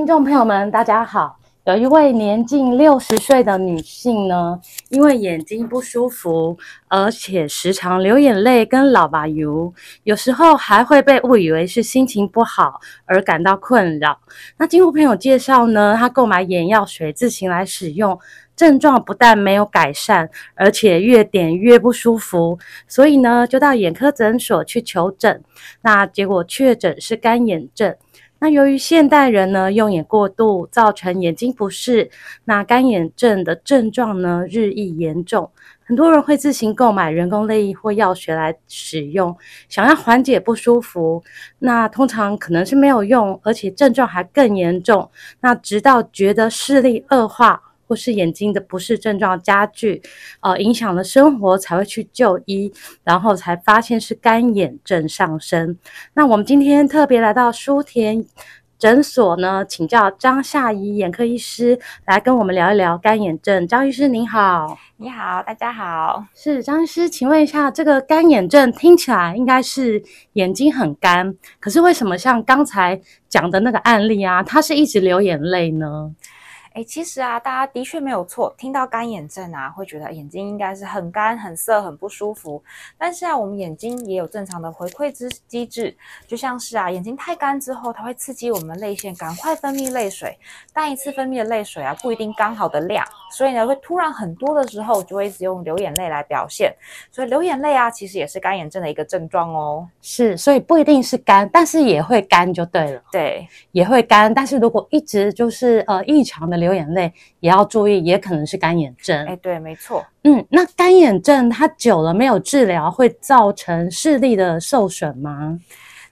听众朋友们，大家好。有一位年近六十岁的女性呢，因为眼睛不舒服，而且时常流眼泪跟老吧油，有时候还会被误以为是心情不好而感到困扰。那经过朋友介绍呢，她购买眼药水自行来使用，症状不但没有改善，而且越点越不舒服，所以呢，就到眼科诊所去求诊。那结果确诊是干眼症。那由于现代人呢，用眼过度，造成眼睛不适，那干眼症的症状呢，日益严重。很多人会自行购买人工泪液或药水来使用，想要缓解不舒服。那通常可能是没有用，而且症状还更严重。那直到觉得视力恶化，或是眼睛的不适症状加剧，呃，影响了生活，才会去就医，然后才发现是干眼症上升。那我们今天特别来到舒田诊所呢，请教张夏怡眼科医师来跟我们聊一聊干眼症。张医师您好，你好，大家好。是张医师，请问一下，这个干眼症听起来应该是眼睛很干，可是为什么像刚才讲的那个案例啊，他是一直流眼泪呢？哎，其实啊，大家的确没有错，听到干眼症啊，会觉得眼睛应该是很干、很涩、很不舒服。但是啊，我们眼睛也有正常的回馈之机制，就像是啊，眼睛太干之后，它会刺激我们泪腺赶快分泌泪水，但一次分泌的泪水啊，不一定刚好的量，所以呢，会突然很多的时候，就会一直用流眼泪来表现。所以流眼泪啊，其实也是干眼症的一个症状哦。是，所以不一定是干，但是也会干就对了。对，也会干，但是如果一直就是呃异常的。流眼泪也要注意，也可能是干眼症。哎，对，没错。嗯，那干眼症它久了没有治疗，会造成视力的受损吗？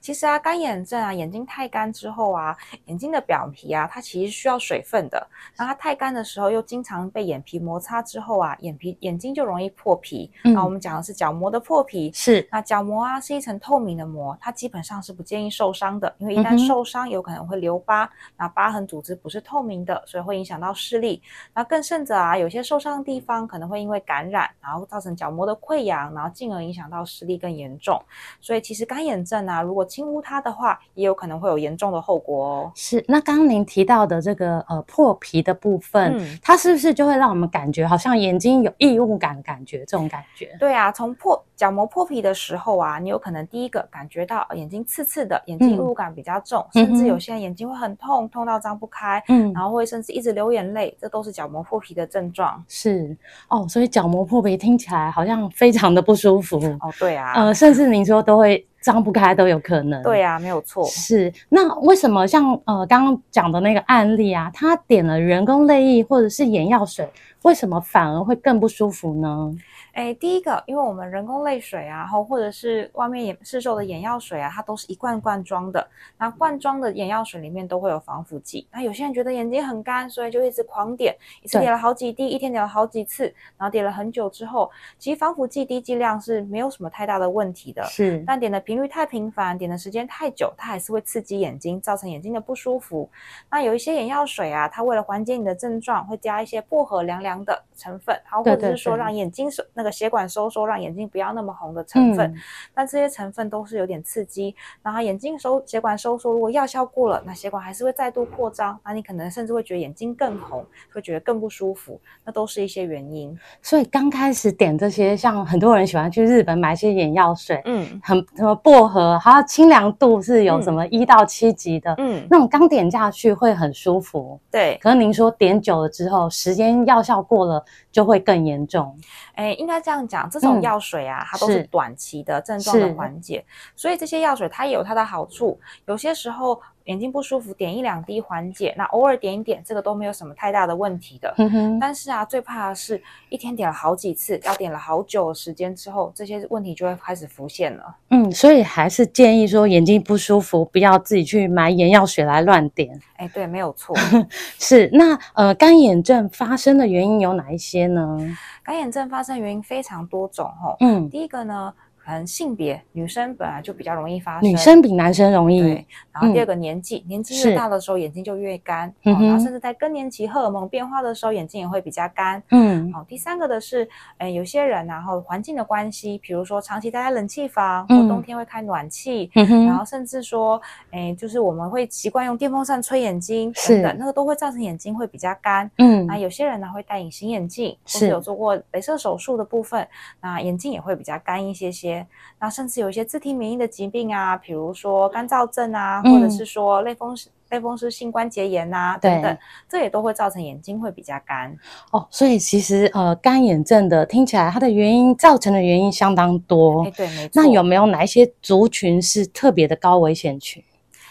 其实啊，干眼症啊，眼睛太干之后啊，眼睛的表皮啊，它其实需要水分的。那它太干的时候，又经常被眼皮摩擦之后啊，眼皮眼睛就容易破皮。那、嗯、我们讲的是角膜的破皮。是。那角膜啊，是一层透明的膜，它基本上是不建议受伤的，因为一旦受伤，有可能会留疤。嗯、那疤痕组织不是透明的，所以会影响到视力。那更甚者啊，有些受伤的地方可能会因为感染，然后造成角膜的溃疡，然后进而影响到视力更严重。所以其实干眼症啊，如果轻污它的话，也有可能会有严重的后果哦。是，那刚刚您提到的这个呃破皮的部分，嗯，它是不是就会让我们感觉好像眼睛有异物感感觉这种感觉？对啊，从破角膜破皮的时候啊，你有可能第一个感觉到眼睛刺刺的，眼睛异物感比较重，嗯，甚至有些人眼睛会很痛，痛到张不开，嗯，然后会甚至一直流眼泪，这都是角膜破皮的症状。是哦，所以角膜破皮听起来好像非常的不舒服哦。对啊，呃，甚至您说都会。张不开都有可能。对呀、啊，没有错。是，那为什么像呃刚刚讲的那个案例啊，他点了人工泪液或者是眼药水，为什么反而会更不舒服呢？哎，第一个，因为我们人工泪水啊，然后或者是外面也市售的眼药水啊，它都是一罐罐装的。那罐装的眼药水里面都会有防腐剂。那有些人觉得眼睛很干，所以就一直狂点，一次点了好几滴，一天点了好几次，然后点了很久之后，其实防腐剂滴剂量是没有什么太大的问题的。是，但点的频率太频繁，点的时间太久，它还是会刺激眼睛，造成眼睛的不舒服。那有一些眼药水啊，它为了缓解你的症状，会加一些薄荷凉凉的成分，然后或者是说让眼睛是那个。血管收缩，让眼睛不要那么红的成分，嗯，但这些成分都是有点刺激。然后眼睛收血管收缩，如果药效过了，那血管还是会再度扩张，那你可能甚至会觉得眼睛更红，会觉得更不舒服，那都是一些原因。所以刚开始点这些，像很多人喜欢去日本买一些眼药水，嗯，很什么薄荷，它清凉度是有什么一到七级的，嗯，那种刚点下去会很舒服，对。可是您说点久了之后，时间药效过了就会更严重，哎，应该。这样讲，这种药水啊，嗯，它都是短期的症状的缓解，所以这些药水它也有它的好处。有些时候。眼睛不舒服，点一两滴缓解，那偶尔点一点，这个都没有什么太大的问题的。但是啊，最怕的是一天点了好几次，要点了好久的时间之后，这些问题就会开始浮现了。嗯，所以还是建议说，眼睛不舒服，不要自己去买眼药水来乱点。哎，对，没有错。是，那呃，干眼症发生的原因有哪一些呢？干眼症发生原因非常多种哦。嗯，第一个呢。可能性别，女生本来就比较容易发生，女生比男生容易。对，然后第二个年纪，嗯、年纪越大的时候眼睛就越干，嗯然后甚至在更年期荷尔蒙变化的时候眼睛也会比较干。嗯，好，第三个的是，呃，有些人然后环境的关系，比如说长期待在冷气房，嗯、或冬天会开暖气，嗯、然后甚至说，哎，就是我们会习惯用电风扇吹眼睛等等，那个都会造成眼睛会比较干。嗯，那有些人呢会戴隐形眼镜，或是有做过镭射手术的部分，那眼睛也会比较干一些些。那甚至有一些自体免疫的疾病啊，比如说干燥症啊，嗯、或者是说类风湿类风湿性关节炎啊等等，这也都会造成眼睛会比较干。哦，所以其实呃干眼症的听起来它的原因造成的原因相当多。哎，对，没错。那有没有哪一些族群是特别的高危险群？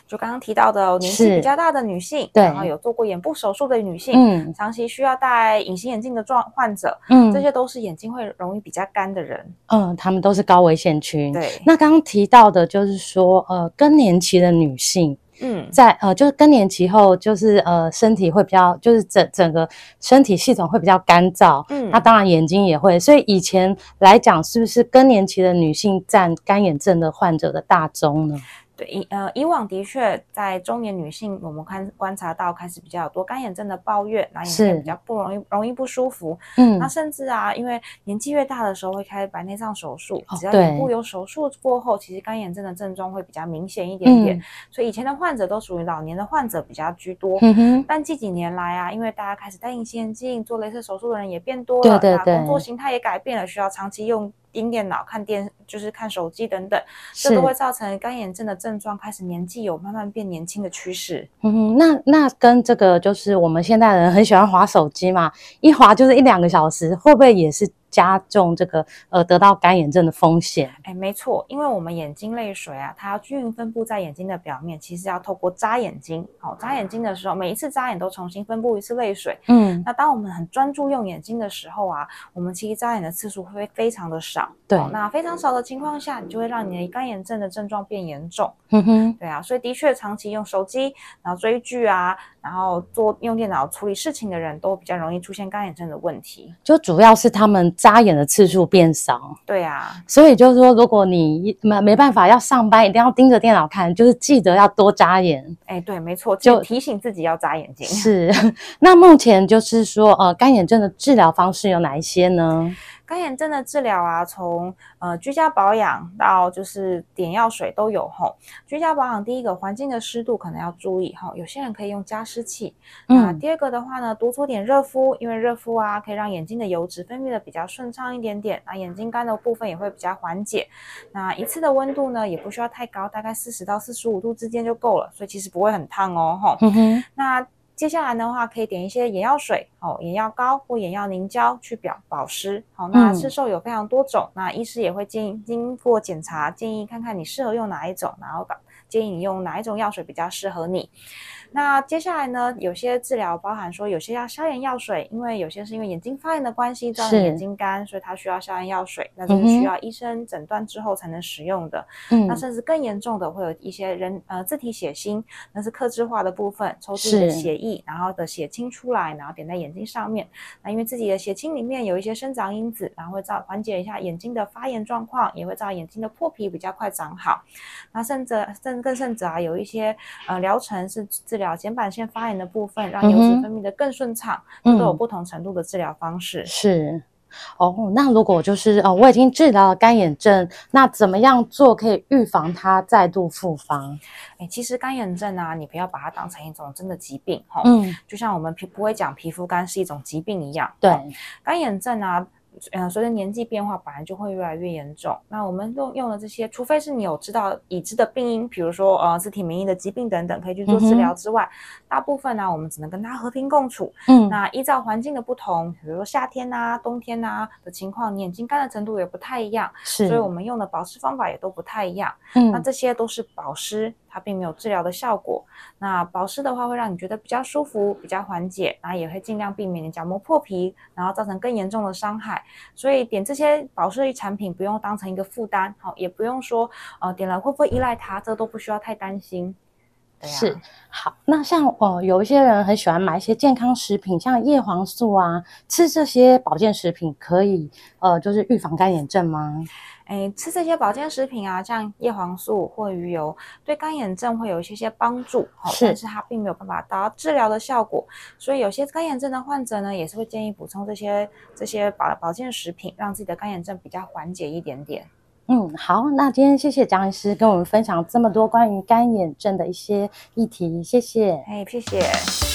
就刚刚提到的年纪比较大的女性，对，然后有做过眼部手术的女性，嗯，长期需要戴隐形眼镜的状患者，嗯，这些都是眼睛会容易比较干的人，嗯，他们都是高危险群。对，那刚刚提到的就是说，呃，更年期的女性，嗯，在呃，就是更年期后，就是呃，身体会比较，就是整整个身体系统会比较干燥，嗯，那当然眼睛也会。所以以前来讲，是不是更年期的女性占干眼症的患者的大宗呢？对，以呃以往的确在中年女性，我们看观察到开始比较多干眼症的抱怨，那眼睛比较不容易容易不舒服。嗯，那甚至啊，因为年纪越大的时候会开白内障手术，只要眼部有手术过后，其实干眼症的症状会比较明显一点点。嗯、所以以前的患者都属于老年的患者比较居多。嗯哼。但近几年来啊，因为大家开始戴隐形眼镜、做雷射手术的人也变多了，对对对，工作形态也改变了，需要长期用。盯电脑、看电，就是看手机等等，这都会造成干眼症的症状开始年纪有慢慢变年轻的趋势。嗯哼，那那跟这个就是我们现代人很喜欢划手机嘛，一划就是一两个小时，会不会也是？加重这个呃得到干眼症的风险。哎，没错，因为我们眼睛泪水啊，它要均匀分布在眼睛的表面，其实要透过眨眼睛。好、哦，眨眼睛的时候，每一次眨眼都重新分布一次泪水。嗯，那当我们很专注用眼睛的时候啊，我们其实眨眼的次数会非常的少。对、哦，那非常少的情况下，你就会让你的干眼症的症状变严重。嗯哼，对啊，所以的确长期用手机，然后追剧啊，然后做用电脑处理事情的人都比较容易出现干眼症的问题。就主要是他们眨眼的次数。变少，对啊，所以就是说，如果你没没办法要上班，一定要盯着电脑看，就是记得要多扎眼。哎，对，没错，就提醒自己要眨眼睛。是，那目前就是说，呃，干眼症的治疗方式有哪一些呢？干眼症的治疗啊，从呃居家保养到就是点药水都有吼。居家保养，第一个环境的湿度可能要注意哈，有些人可以用加湿器。那、嗯、第二个的话呢，多做点热敷，因为热敷啊可以让眼睛的油脂分泌的比较顺畅一点点，那眼睛干的部分也会比较缓解。那一次的温度呢也不需要太高，大概四十到四十五度之间就够了，所以其实不会很烫哦吼。嗯哼，那。接下来的话，可以点一些眼药水哦，眼药膏或眼药凝胶去表保湿。好，那市售有非常多种，嗯、那医师也会建议经过检查，建议看看你适合用哪一种，然后建议你用哪一种药水比较适合你。那接下来呢，有些治疗包含说，有些要消炎药水，因为有些是因为眼睛发炎的关系造成眼睛干，所以它需要消炎药水，那就是需要医生诊断之后才能使用的。嗯，那甚至更严重的会有一些人呃自体血清，那是客制化的部分，抽自己的血液，然后的血清出来，然后点在眼睛上面。那因为自己的血清里面有一些生长因子，然后会造缓解一下眼睛的发炎状况，也会造眼睛的破皮比较快长好。那甚至甚更甚至啊，有一些呃疗程是自治疗睑板腺发炎的部分，让油脂分泌的更顺畅，嗯、都有不同程度的治疗方式。是哦，那如果就是哦，我已经治疗了干眼症，那怎么样做可以预防它再度复发？哎，其实干眼症啊，你不要把它当成一种真的疾病哈。嗯，就像我们皮不会讲皮肤干是一种疾病一样。对，干眼症啊。嗯，随着年纪变化，本来就会越来越严重。那我们用用的这些，除非是你有知道已知的病因，比如说呃自体免疫的疾病等等，可以去做治疗之外，嗯、大部分呢、啊，我们只能跟它和平共处。嗯，那依照环境的不同，比如说夏天啊、冬天啊的情况，你眼睛干的程度也不太一样，是，所以我们用的保湿方法也都不太一样。嗯，那这些都是保湿。它并没有治疗的效果。那保湿的话会让你觉得比较舒服、比较缓解，然后也会尽量避免你角膜破皮，然后造成更严重的伤害。所以点这些保湿类产品不用当成一个负担，好，也不用说呃点了会不会依赖它，这都不需要太担心。对啊、是好，那像呃有一些人很喜欢买一些健康食品，像叶黄素啊，吃这些保健食品可以呃就是预防干眼症吗？哎，吃这些保健食品啊，像叶黄素或鱼油，对干眼症会有一些些帮助，是，但是它并没有办法达到治疗的效果，所以有些干眼症的患者呢，也是会建议补充这些这些保保健食品，让自己的干眼症比较缓解一点点。嗯，好，那今天谢谢张医师跟我们分享这么多关于干眼症的一些议题，谢谢。哎，谢谢。